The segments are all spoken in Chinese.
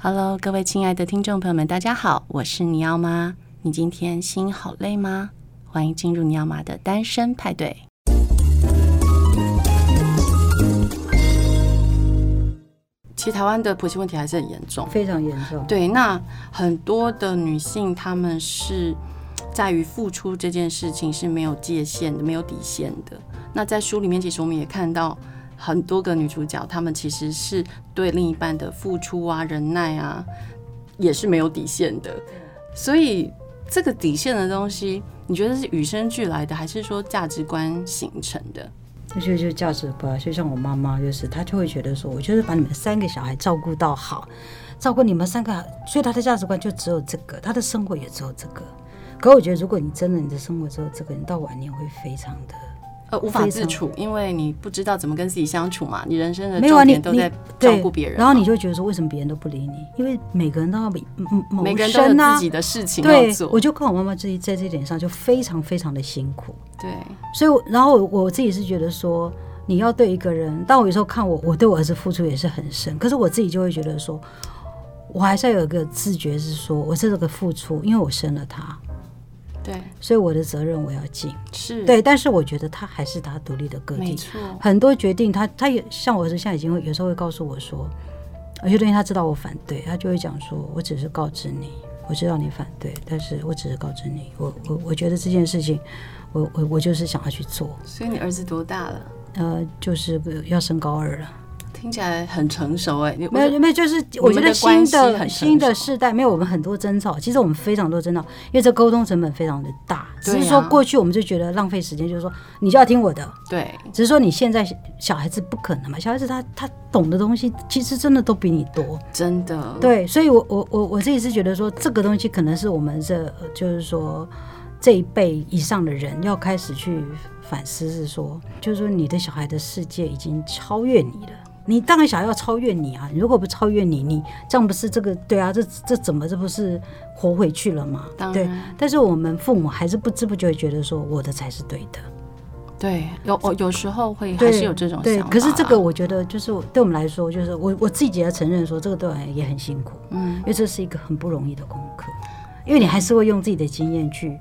Hello，各位亲爱的听众朋友们，大家好，我是尼奥妈。你今天心好累吗？欢迎进入尼奥妈的单身派对。其实台湾的婆媳问题还是很严重，非常严重。对，那很多的女性，她们是在于付出这件事情是没有界限的，没有底线的。那在书里面，其实我们也看到。很多个女主角，她们其实是对另一半的付出啊、忍耐啊，也是没有底线的。所以这个底线的东西，你觉得是与生俱来的，还是说价值观形成的？我觉得就是价值观，就像我妈妈，就是她就会觉得说，我就是把你们三个小孩照顾到好，照顾你们三个，所以她的价值观就只有这个，她的生活也只有这个。可我觉得，如果你真的你的生活只有这个，你到晚年会非常的。呃，无法自处，因为你不知道怎么跟自己相处嘛。你人生的重点都在照顾别人，然后你就觉得说，为什么别人都不理你？因为每个人都要比嗯嗯，每个人都有自己的事情要做。对，我就跟我妈妈自己在这点上就非常非常的辛苦。对，所以然后我自己是觉得说，你要对一个人，但我有时候看我，我对我儿子付出也是很深，可是我自己就会觉得说，我还是要有一个自觉，是说我是这个付出，因为我生了他。对，所以我的责任我要尽，是对，但是我觉得他还是他独立的个体。很多决定他，他也像我儿子，现在已经会有时候会告诉我说，有些东西他知道我反对，他就会讲说，我只是告知你，我知道你反对，但是我只是告知你，我我我觉得这件事情，我我我就是想要去做。所以你儿子多大了？呃，就是要升高二了。听起来很成熟哎，没有没有，就是我觉得新的新的世代没有我们很多争吵，其实我们非常多争吵，因为这沟通成本非常的大。只是说过去我们就觉得浪费时间，就是说你就要听我的。对，只是说你现在小孩子不可能嘛，小孩子他他懂的东西其实真的都比你多，真的。对，所以我我我我自己是觉得说这个东西可能是我们这就是说这一辈以上的人要开始去反思，是说就是说你的小孩的世界已经超越你了。你当然想要超越你啊！如果不超越你，你这样不是这个对啊？这这怎么这不是活回去了吗？对。但是我们父母还是不知不觉觉得说我的才是对的。对，有我有时候会还是有这种想法。对，可是这个我觉得就是对我们来说，就是我我自己也要承认说这个对我也很辛苦。嗯，因为这是一个很不容易的功课，因为你还是会用自己的经验去。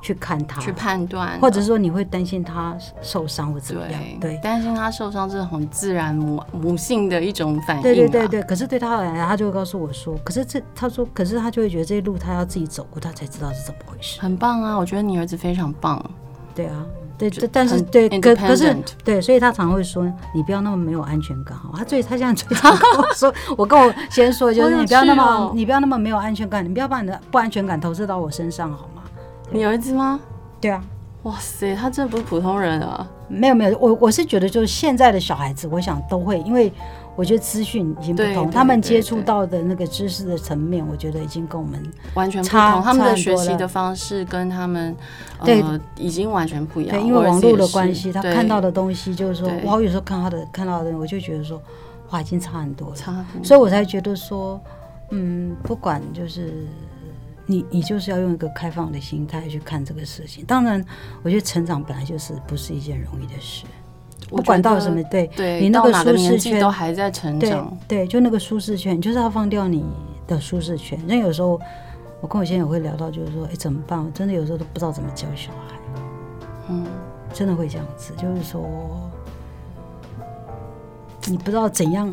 去看他，去判断，或者说你会担心他受伤或怎么样？对，担心他受伤，这是很自然母母性的一种反应。对对对对。可是对他来讲，他就会告诉我说：“可是这，他说，可是他就会觉得这一路他要自己走过，他才知道是怎么回事。”很棒啊！我觉得你儿子非常棒。对啊，对，但是对，可可是对，所以他常会说：“你不要那么没有安全感。”他最他现在最常跟我说：“我跟我先说，就是你不要那么你不要那么没有安全感，你不要把你的不安全感投射到我身上，好吗？”你儿子吗？对啊，哇塞，他真的不是普通人啊！没有没有，我我是觉得就是现在的小孩子，我想都会，因为我觉得资讯已经不同，他们接触到的那个知识的层面，我觉得已经跟我们完全不同，他们的学习的方式跟他们对已经完全不一样。对，因为网络的关系，他看到的东西就是说，我有时候看他的看到的，我就觉得说，哇，已经差很多了，差很多，所以我才觉得说，嗯，不管就是。你你就是要用一个开放的心态去看这个事情。当然，我觉得成长本来就是不是一件容易的事。不管到什么，对，对你那个舒适圈都还在成长。对，对，就那个舒适圈，就是要放掉你的舒适圈。那有时候我跟我先生也会聊到，就是说，哎，怎么办？我真的有时候都不知道怎么教小孩。嗯，真的会这样子，就是说，你不知道怎样。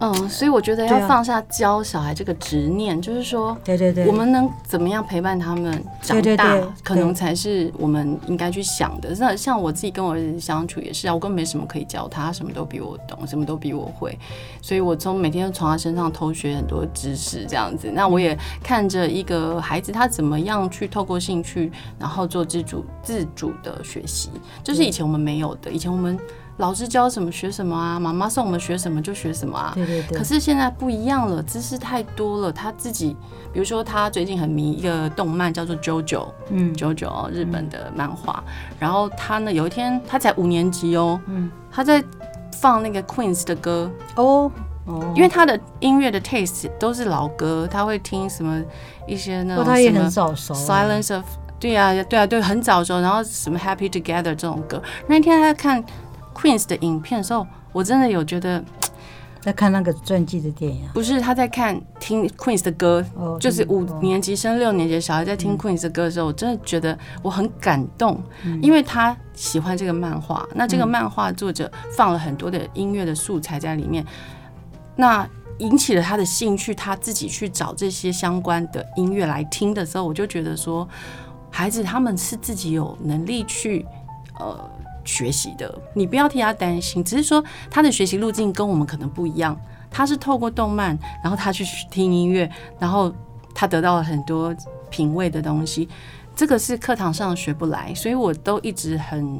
嗯，所以我觉得要放下教小孩这个执念，啊、就是说，对对对，我们能怎么样陪伴他们长大，对对对，可能才是我们应该去想的。那像我自己跟我儿子相处也是啊，我根本没什么可以教他，他什么都比我懂，什么都比我会，所以我从每天都从他身上偷学很多知识，这样子。那我也看着一个孩子他怎么样去透过兴趣，然后做自主自主的学习，就是以前我们没有的，以前我们。老师教什么学什么啊，妈妈送我们学什么就学什么啊。对对对。可是现在不一样了，知识太多了。他自己，比如说他最近很迷一个动漫，叫做 JoJo，嗯，JoJo 日本的漫画。嗯、然后他呢，有一天他才五年级哦，嗯，他在放那个 Queen 的歌哦哦，因为他的音乐的 taste 都是老歌，他会听什么一些那种什么。他也很早熟。Silence of，对啊对啊对，很早熟。然后什么 Happy Together 这种歌，那天他在看。Queen 的影片的时候，我真的有觉得 在看那个传记的电影，不是他在看听 Queen 的歌，哦、就是五年级升六年级的小孩在听 Queen 的歌的时候，我真的觉得我很感动，嗯、因为他喜欢这个漫画，那这个漫画作者放了很多的音乐的素材在里面，那引起了他的兴趣，他自己去找这些相关的音乐来听的时候，我就觉得说，孩子他们是自己有能力去呃。学习的，你不要替他担心，只是说他的学习路径跟我们可能不一样。他是透过动漫，然后他去听音乐，然后他得到了很多品味的东西。这个是课堂上学不来，所以我都一直很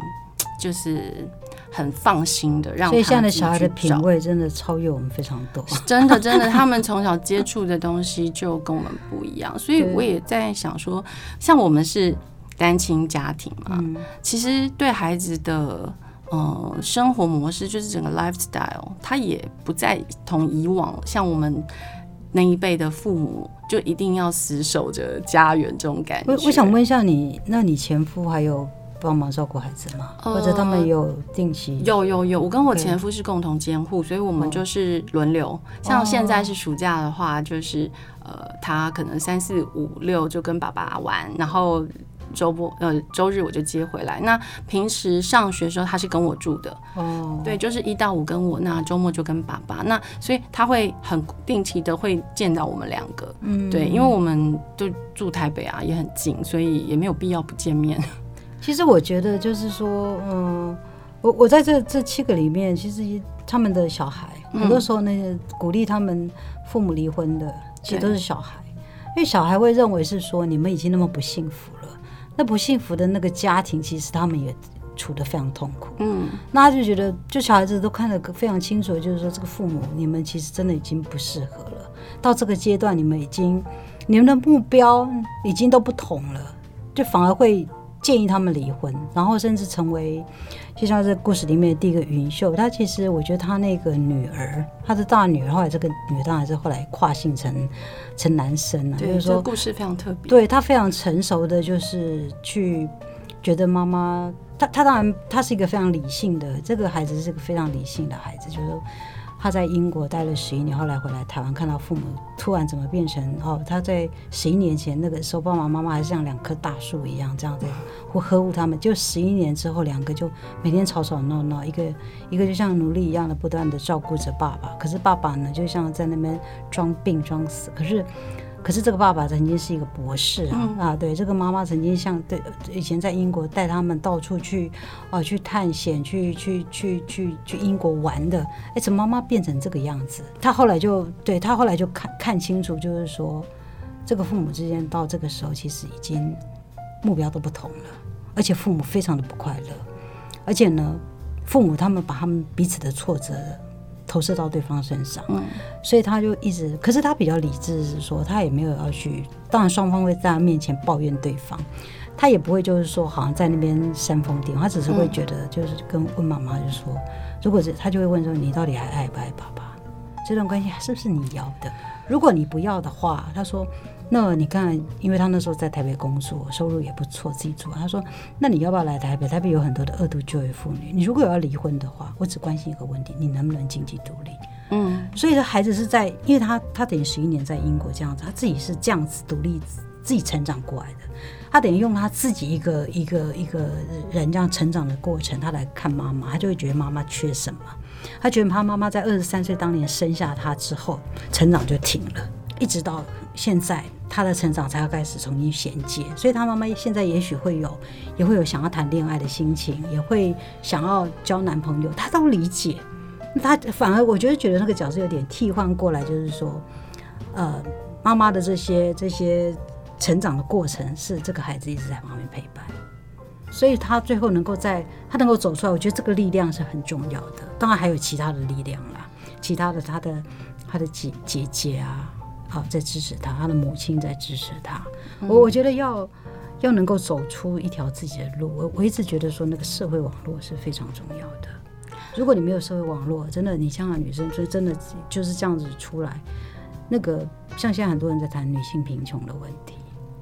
就是很放心的让他。所以现在的小孩的品味真的超越我们非常多，真的真的，他们从小接触的东西就跟我们不一样。所以我也在想说，像我们是。单亲家庭嘛，嗯、其实对孩子的呃生活模式，就是整个 lifestyle，他也不再同以往像我们那一辈的父母，就一定要死守着家园这种感觉。我我想问一下你，那你前夫还有帮忙照顾孩子吗？呃、或者他们有定期？有有有，我跟我前夫是共同监护，所以我们就是轮流。哦、像现在是暑假的话，就是呃，他可能三四五六就跟爸爸玩，然后。周末呃周日我就接回来。那平时上学的时候他是跟我住的哦，对，就是一到五跟我，那周末就跟爸爸。那所以他会很定期的会见到我们两个，嗯，对，因为我们都住台北啊，也很近，所以也没有必要不见面。其实我觉得就是说，嗯，我我在这这七个里面，其实他们的小孩很多时候那些鼓励他们父母离婚的，其实都是小孩，因为小孩会认为是说你们已经那么不幸福。那不幸福的那个家庭，其实他们也处得非常痛苦。嗯，那他就觉得，就小孩子都看得非常清楚，就是说这个父母，你们其实真的已经不适合了。到这个阶段，你们已经，你们的目标已经都不同了，就反而会。建议他们离婚，然后甚至成为，就像这故事里面的第一个云秀。她其实，我觉得她那个女儿，她的大女儿，后来这个女儿当然是后来跨性成成男生了。对，就是说，这个故事非常特别。对，她非常成熟的，就是去觉得妈妈，她她当然她是一个非常理性的，这个孩子是个非常理性的孩子，就是。他在英国待了十一年，后来回来台湾，看到父母突然怎么变成哦，他在十一年前那个时候，爸爸妈妈还是像两棵大树一样这样子，或呵护他们。就十一年之后，两个就每天吵吵闹闹，一个一个就像奴隶一样的不断的照顾着爸爸，可是爸爸呢，就像在那边装病装死，可是。可是这个爸爸曾经是一个博士啊、嗯、啊！对，这个妈妈曾经像对以前在英国带他们到处去啊去探险，去去去去去英国玩的。哎，怎么妈妈变成这个样子？他后来就对他后来就看看清楚，就是说这个父母之间到这个时候其实已经目标都不同了，而且父母非常的不快乐，而且呢，父母他们把他们彼此的挫折。投射到对方身上，嗯，所以他就一直，可是他比较理智，是说他也没有要去，当然双方会在他面前抱怨对方，他也不会就是说好像在那边煽风点，他只是会觉得就是跟问妈妈就说，如果是他就会问说你到底还爱不爱爸爸？这段关系是不是你要的？如果你不要的话，他说。那你看，因为他那时候在台北工作，收入也不错，自己做。他说：“那你要不要来台北？台北有很多的二度就业妇女。你如果要离婚的话，我只关心一个问题：你能不能经济独立？”嗯，所以这孩子是在，因为他他等于十一年在英国这样子，他自己是这样子独立自己成长过来的。他等于用他自己一个一个一个人这样成长的过程，他来看妈妈，他就会觉得妈妈缺什么。他觉得他妈妈在二十三岁当年生下他之后，成长就停了，一直到现在。他的成长才要开始重新衔接，所以他妈妈现在也许会有，也会有想要谈恋爱的心情，也会想要交男朋友，他都理解。他反而我觉得觉得那个角色有点替换过来，就是说，呃，妈妈的这些这些成长的过程是这个孩子一直在旁边陪伴，所以他最后能够在他能够走出来，我觉得这个力量是很重要的。当然还有其他的力量啦，其他的他的他的姐姐姐啊。好，在支持他，他的母亲在支持他。我我觉得要要能够走出一条自己的路，我我一直觉得说那个社会网络是非常重要的。如果你没有社会网络，真的，你香港女生，所以真的就是这样子出来。那个像现在很多人在谈女性贫穷的问题，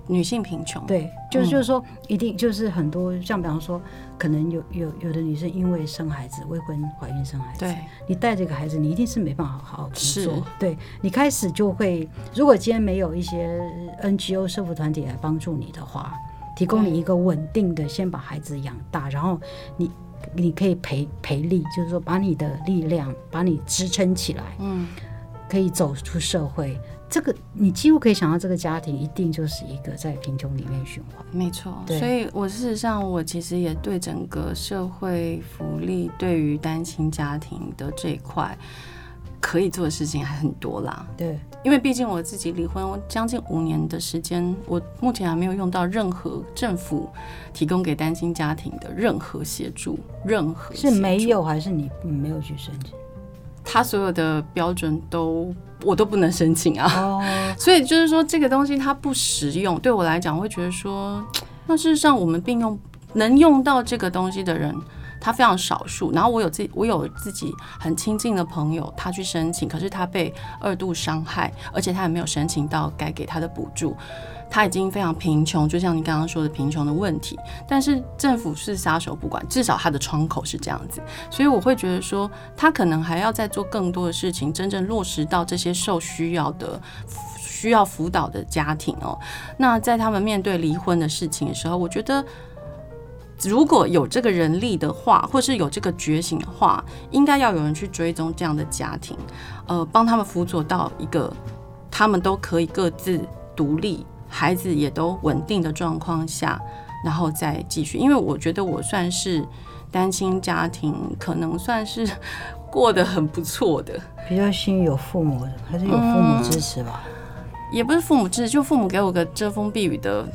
女性贫穷。对，就是就是说，一定就是很多像比方说，可能有有有的女生因为生孩子，未婚怀孕生孩子，对，你带这个孩子，你一定是没办法好好工作。是对，你开始就会，如果今天没有一些 NGO 社福团体来帮助你的话，提供你一个稳定的，先把孩子养大，然后你。你可以赔赔力，就是说把你的力量把你支撑起来，嗯，可以走出社会。这个你几乎可以想到，这个家庭一定就是一个在贫穷里面循环。没错，所以我事实上我其实也对整个社会福利对于单亲家庭的这一块。可以做的事情还很多啦，对，因为毕竟我自己离婚将近五年的时间，我目前还没有用到任何政府提供给单亲家庭的任何协助，任何是没有还是你没有去申请？他所有的标准都我都不能申请啊，哦，所以就是说这个东西它不实用，对我来讲，我会觉得说，那事实上我们并用能用到这个东西的人。他非常少数，然后我有自己，我有自己很亲近的朋友，他去申请，可是他被二度伤害，而且他也没有申请到该给他的补助，他已经非常贫穷，就像你刚刚说的贫穷的问题，但是政府是撒手不管，至少他的窗口是这样子，所以我会觉得说，他可能还要再做更多的事情，真正落实到这些受需要的、需要辅导的家庭哦。那在他们面对离婚的事情的时候，我觉得。如果有这个人力的话，或是有这个觉醒的话，应该要有人去追踪这样的家庭，呃，帮他们辅佐到一个他们都可以各自独立，孩子也都稳定的状况下，然后再继续。因为我觉得我算是单亲家庭，可能算是过得很不错的，比较幸运有父母的，还是有父母支持吧。嗯也不是父母支持，就父母给我个遮风避雨的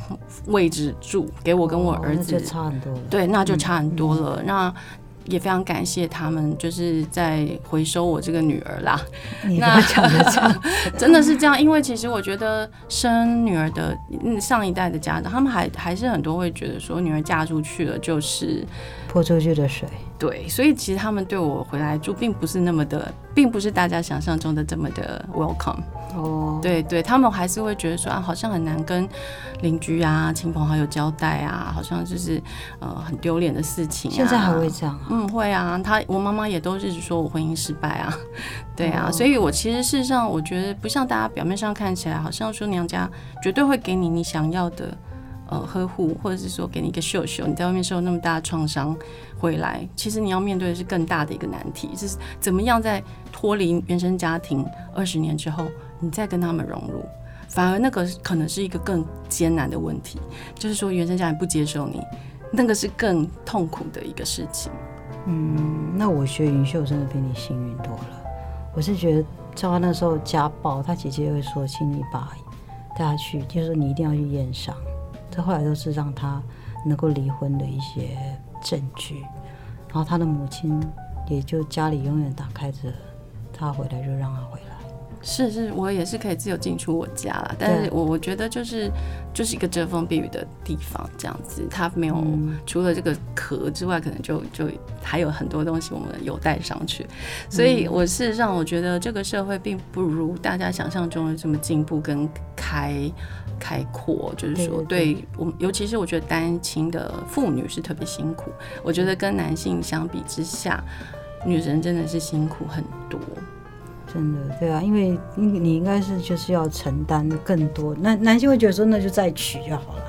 位置住，给我跟我儿子，哦、差很多了。对，那就差很多了。嗯、那也非常感谢他们，就是在回收我这个女儿啦。你不要讲的这样，真的是这样，因为其实我觉得生女儿的上一代的家长，他们还还是很多会觉得说，女儿嫁出去了就是泼出去的水。对，所以其实他们对我回来住，并不是那么的，并不是大家想象中的这么的 welcome。哦，对对，他们还是会觉得说啊，好像很难跟邻居啊、亲朋好友交代啊，好像就是呃很丢脸的事情啊。现在还会这样啊？嗯，会啊。他我妈妈也都一直说我婚姻失败啊。对啊，所以我其实事实上，我觉得不像大家表面上看起来，好像说娘家绝对会给你你想要的。呃，呵护，或者是说给你一个秀秀，你在外面受那么大的创伤回来，其实你要面对的是更大的一个难题，就是怎么样在脱离原生家庭二十年之后，你再跟他们融入，反而那个可能是一个更艰难的问题，就是说原生家庭不接受你，那个是更痛苦的一个事情。嗯，那我学云秀真的比你幸运多了。我是觉得，像他那时候家暴，他姐姐会说，请你把带他去，就是你一定要去验伤。这后来都是让他能够离婚的一些证据，然后他的母亲也就家里永远打开着，他回来就让他回来。是是，我也是可以自由进出我家啦，但是我我觉得就是就是一个遮风避雨的地方，这样子，它没有、嗯、除了这个壳之外，可能就就还有很多东西我们有带上去，所以我事实上我觉得这个社会并不如大家想象中的这么进步跟开开阔，就是说对我们，尤其是我觉得单亲的妇女是特别辛苦，我觉得跟男性相比之下，女人真的是辛苦很多。真的，对啊，因为你你应该是就是要承担更多，那男性会觉得说那就再娶就好了，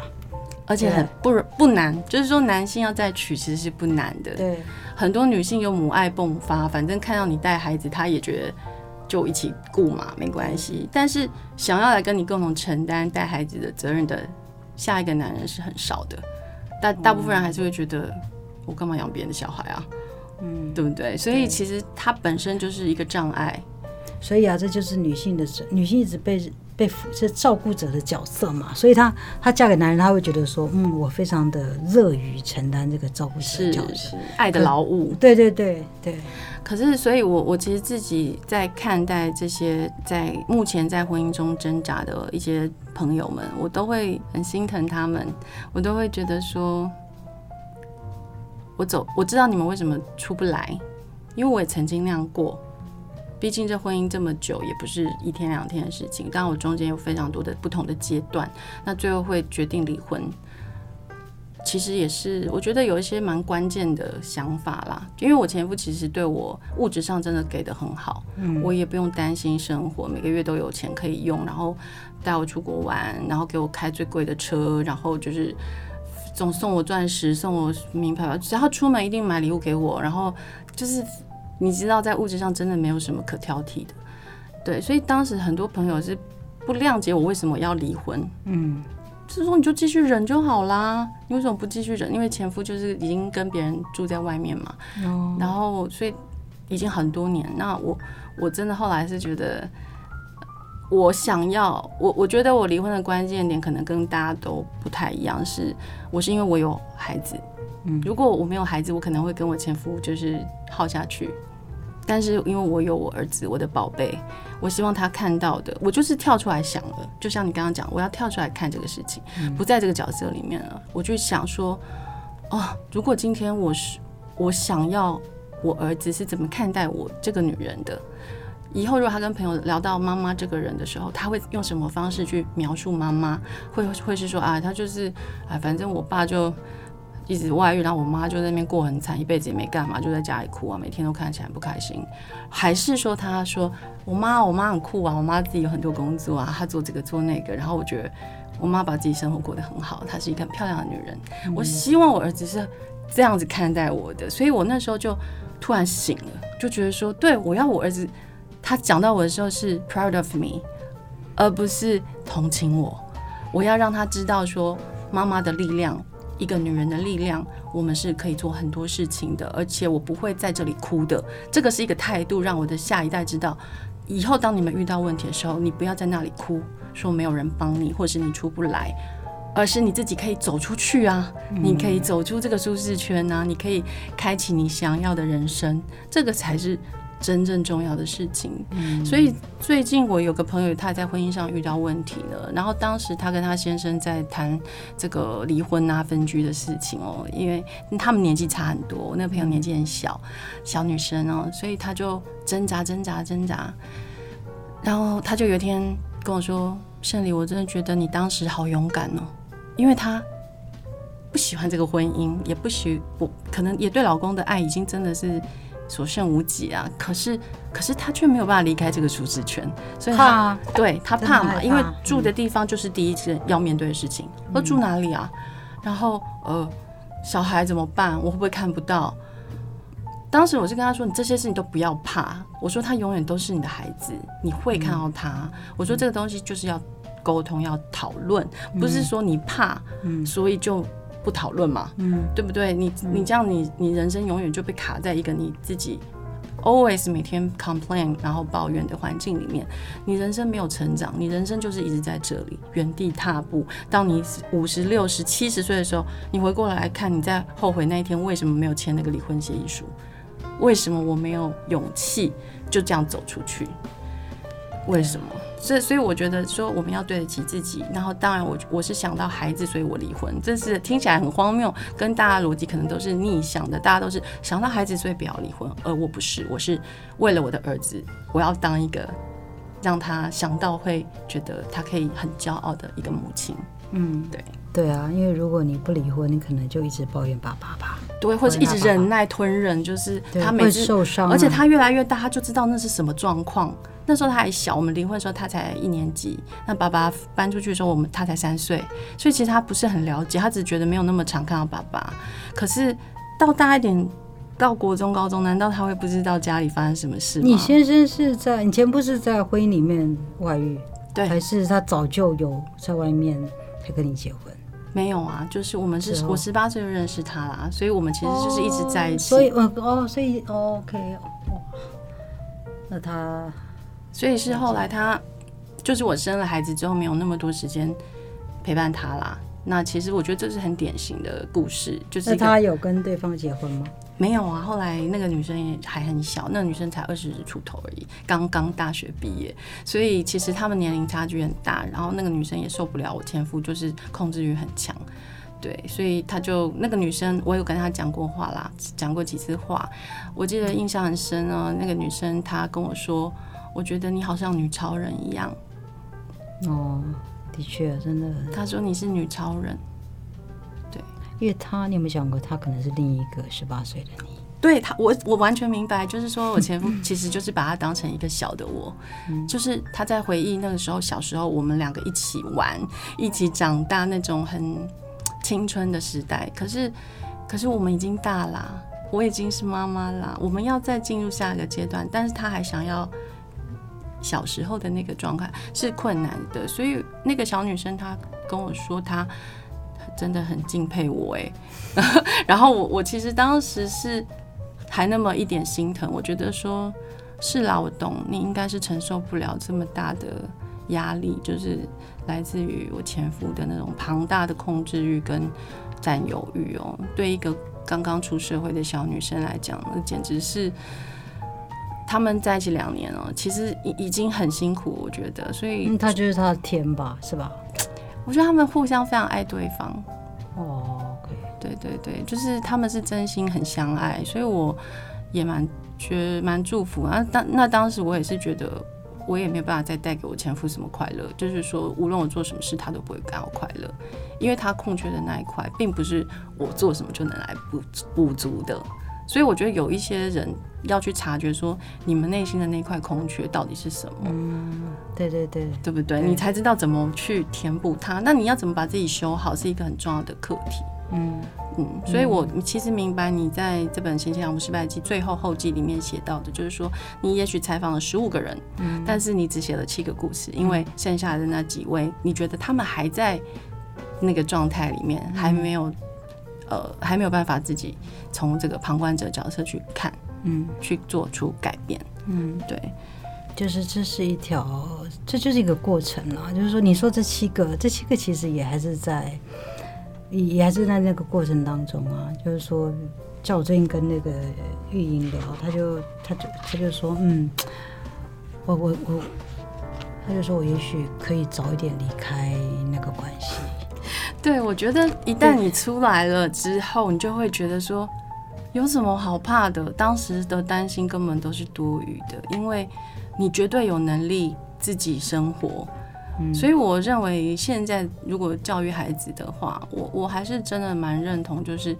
而且很不不难，就是说男性要再娶其实是不难的。对，很多女性有母爱迸发，反正看到你带孩子，她也觉得就一起顾嘛，没关系。但是想要来跟你共同承担带孩子的责任的下一个男人是很少的，大大部分人还是会觉得我干嘛养别人的小孩啊？嗯，对不对？所以其实它本身就是一个障碍。所以啊，这就是女性的女性一直被被是照顾者的角色嘛。所以她她嫁给男人，她会觉得说，嗯，我非常的乐于承担这个照顾者的角色，爱的劳务。对对对对。可是，所以我我其实自己在看待这些在目前在婚姻中挣扎的一些朋友们，我都会很心疼他们，我都会觉得说，我走，我知道你们为什么出不来，因为我也曾经那样过。毕竟这婚姻这么久，也不是一天两天的事情。当然，我中间有非常多的不同的阶段，那最后会决定离婚。其实也是，我觉得有一些蛮关键的想法啦。因为我前夫其实对我物质上真的给的很好，嗯，我也不用担心生活，每个月都有钱可以用，然后带我出国玩，然后给我开最贵的车，然后就是总送我钻石，送我名牌包，只要出门一定买礼物给我，然后就是你知道，在物质上真的没有什么可挑剔的，对，所以当时很多朋友是不谅解我为什么要离婚，嗯。就是说，你就继续忍就好啦。你为什么不继续忍？因为前夫就是已经跟别人住在外面嘛。Oh. 然后，所以已经很多年。那我我真的后来是觉得，我想要我我觉得我离婚的关键点可能跟大家都不太一样，是我是因为我有孩子。嗯，如果我没有孩子，我可能会跟我前夫就是耗下去。但是因为我有我儿子，我的宝贝，我希望他看到的，我就是跳出来想了，就像你刚刚讲，我要跳出来看这个事情，不在这个角色里面了，我就想说，哦，如果今天我是我想要我儿子是怎么看待我这个女人的，以后如果他跟朋友聊到妈妈这个人的时候，他会用什么方式去描述妈妈？会会是说啊，他就是啊，反正我爸就。一直外遇，然后我妈就在那边过很惨，一辈子也没干嘛，就在家里哭啊，每天都看起来不开心。还是说，她说我妈，我妈很酷啊，我妈自己有很多工作啊，她做这个做那个。然后我觉得我妈把自己生活过得很好，她是一个很漂亮的女人。嗯。我希望我儿子是这样子看待我的，所以我那时候就突然醒了，就觉得说，对，我要我儿子，他讲到我的时候是 proud of me，而不是同情我。我要让他知道说妈妈的力量。一个女人的力量，我们是可以做很多事情的，而且我不会在这里哭的。这个是一个态度，让我的下一代知道，以后当你们遇到问题的时候，你不要在那里哭，说没有人帮你，或是你出不来，而是你自己可以走出去啊，你可以走出这个舒适圈啊，你可以开启你想要的人生，这个才是。真正重要的事情，所以最近我有个朋友，他在婚姻上遇到问题了。然后当时他跟他先生在谈这个离婚啊、分居的事情哦，因为他们年纪差很多，我那个朋友年纪很小，小女生哦，所以他就挣扎、挣扎、挣扎。然后他就有一天跟我说：“胜利，我真的觉得你当时好勇敢哦，因为他不喜欢这个婚姻，也不喜不可能也对老公的爱已经真的是。”所剩无几啊！可是，可是他却没有办法离开这个舒适圈，所以他对他怕嘛，因为住的地方就是第一次要面对的事情。我住哪里啊？然后呃，小孩怎么办？我会不会看不到？当时我是跟他说：“你这些事情都不要怕。”我说：“他永远都是你的孩子，你会看到他。”我说：“这个东西就是要沟通，要讨论，不是说你怕，所以就。”不讨论嘛，嗯，对不对？你你这样你，你你人生永远就被卡在一个你自己 always 每天 complain 然后抱怨的环境里面，你人生没有成长，你人生就是一直在这里原地踏步。当你五十六十七十岁的时候，你回过来看，你在后悔那一天为什么没有签那个离婚协议书？为什么我没有勇气就这样走出去？为什么？所以，所以我觉得说我们要对得起自己。然后，当然我我是想到孩子，所以我离婚。这是听起来很荒谬，跟大家逻辑可能都是逆向的。大家都是想到孩子，所以不要离婚，而我不是，我是为了我的儿子，我要当一个让他想到会觉得他可以很骄傲的一个母亲。嗯，对对啊，因为如果你不离婚，你可能就一直抱怨爸爸吧，对，或者一直忍耐吞忍，就是他每次受伤，而且他越来越大，他就知道那是什么状况。那时候他还小，我们离婚的时候他才一年级。那爸爸搬出去的时候，我们他才三岁，所以其实他不是很了解，他只觉得没有那么常看到爸爸。可是到大一点，到国中、高中，难道他会不知道家里发生什么事吗？你先生是在以前不是在婚姻里面外遇，对，还是他早就有在外面才跟你结婚？没有啊，就是我们是，是我十八岁就认识他啦，所以我们其实就是一直在一起。所以，哦，哦，所以，哦，OK，哇，那他。所以是后来他，就是我生了孩子之后没有那么多时间陪伴他啦。那其实我觉得这是很典型的故事，就是他有跟对方结婚吗？没有啊。后来那个女生也还很小，那个女生才二十出头而已，刚刚大学毕业。所以其实他们年龄差距很大，然后那个女生也受不了我前夫，就是控制欲很强。对，所以他就那个女生，我有跟她讲过话啦，讲过几次话，我记得印象很深哦。那个女生她跟我说，我觉得你好像女超人一样。哦，的确，真的。他说你是女超人，对，因为他你有没有想过，他可能是另一个十八岁的你。对他，我我完全明白，就是说我前夫其实就是把他当成一个小的我，嗯、就是他在回忆那个时候小时候我们两个一起玩、一起长大那种很青春的时代。可是，可是我们已经大了，我已经是妈妈啦，我们要再进入下一个阶段，但是他还想要小时候的那个状态是困难的。所以那个小女生她跟我说，她真的很敬佩我哎，然后我我其实当时是。还那么一点心疼，我觉得说是啦，我懂你应该是承受不了这么大的压力，就是来自于我前夫的那种庞大的控制欲跟占有欲哦。对一个刚刚出社会的小女生来讲，那简直是他们在一起两年了，其实已已经很辛苦，我觉得。所以他就是他的天吧，是吧？我觉得他们互相非常爱对方。哦。对对对，就是他们是真心很相爱，所以我也蛮觉蛮祝福啊。当那当时我也是觉得，我也没有办法再带给我前夫什么快乐，就是说无论我做什么事，他都不会感到快乐，因为他空缺的那一块，并不是我做什么就能来补补足的。所以我觉得有一些人要去察觉说，你们内心的那块空缺到底是什么？嗯，对对对，对不对？对你才知道怎么去填补它。那你要怎么把自己修好，是一个很重要的课题。嗯嗯，所以我其实明白你在这本《贤妻良母失败记》最后后记里面写到的，就是说你也许采访了十五个人，嗯，但是你只写了七个故事，因为剩下的那几位，你觉得他们还在那个状态里面，还没有呃，还没有办法自己从这个旁观者角色去看，嗯，去做出改变，嗯，对，就是这是一条，这就是一个过程啊，就是说你说这七个，这七个其实也还是在。也还是在那个过程当中啊，就是说，像我最近跟那个玉莹聊，他就他就他就说，嗯，我我我，他就说我也许可以早一点离开那个关系。对，我觉得一旦你出来了之后，你就会觉得说，有什么好怕的？当时的担心根本都是多余的，因为你绝对有能力自己生活。所以我认为，现在如果教育孩子的话，我我还是真的蛮认同，就是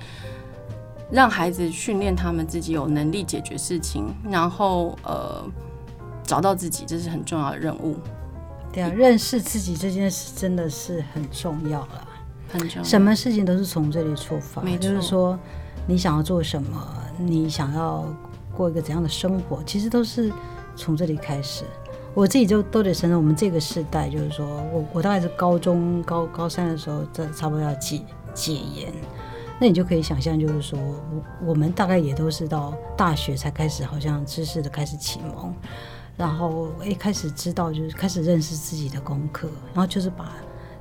让孩子训练他们自己有能力解决事情，然后呃找到自己，这是很重要的任务。对啊，认识自己这件事真的是很重要了，很重要。什么事情都是从这里出发。就是说你想要做什么，你想要过一个怎样的生活，其实都是从这里开始。我自己就都得承认，我们这个时代，就是说我我大概是高中高高三的时候，这差不多要戒戒烟，那你就可以想象，就是说我我们大概也都是到大学才开始，好像知识的开始启蒙，然后一开始知道就是开始认识自己的功课，然后就是把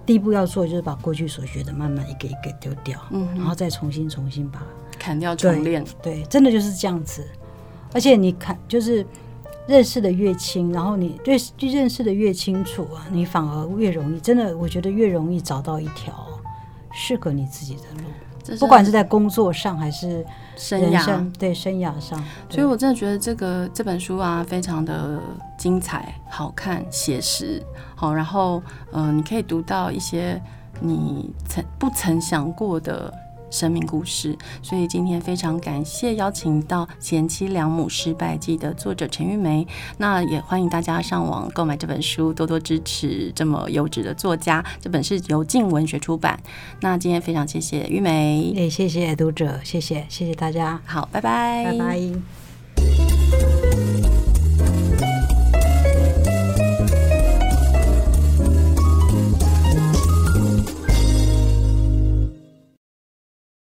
第一步要做，就是把过去所学的慢慢一个一个丢掉，嗯，然后再重新重新把砍掉重练，对，真的就是这样子，而且你看就是。认识的越清，然后你对就认识的越清楚啊，你反而越容易。真的，我觉得越容易找到一条适合你自己的路，不管是在工作上还是生涯，对生涯上。所以我真的觉得这个这本书啊，非常的精彩、好看、写实。好，然后嗯、呃，你可以读到一些你曾不曾想过的。生命故事，所以今天非常感谢邀请到《贤妻良母失败记》的作者陈玉梅，那也欢迎大家上网购买这本书，多多支持这么优质的作家。这本是由静文学出版。那今天非常谢谢玉梅，也谢谢读者，谢谢谢谢大家，好，拜拜，拜拜。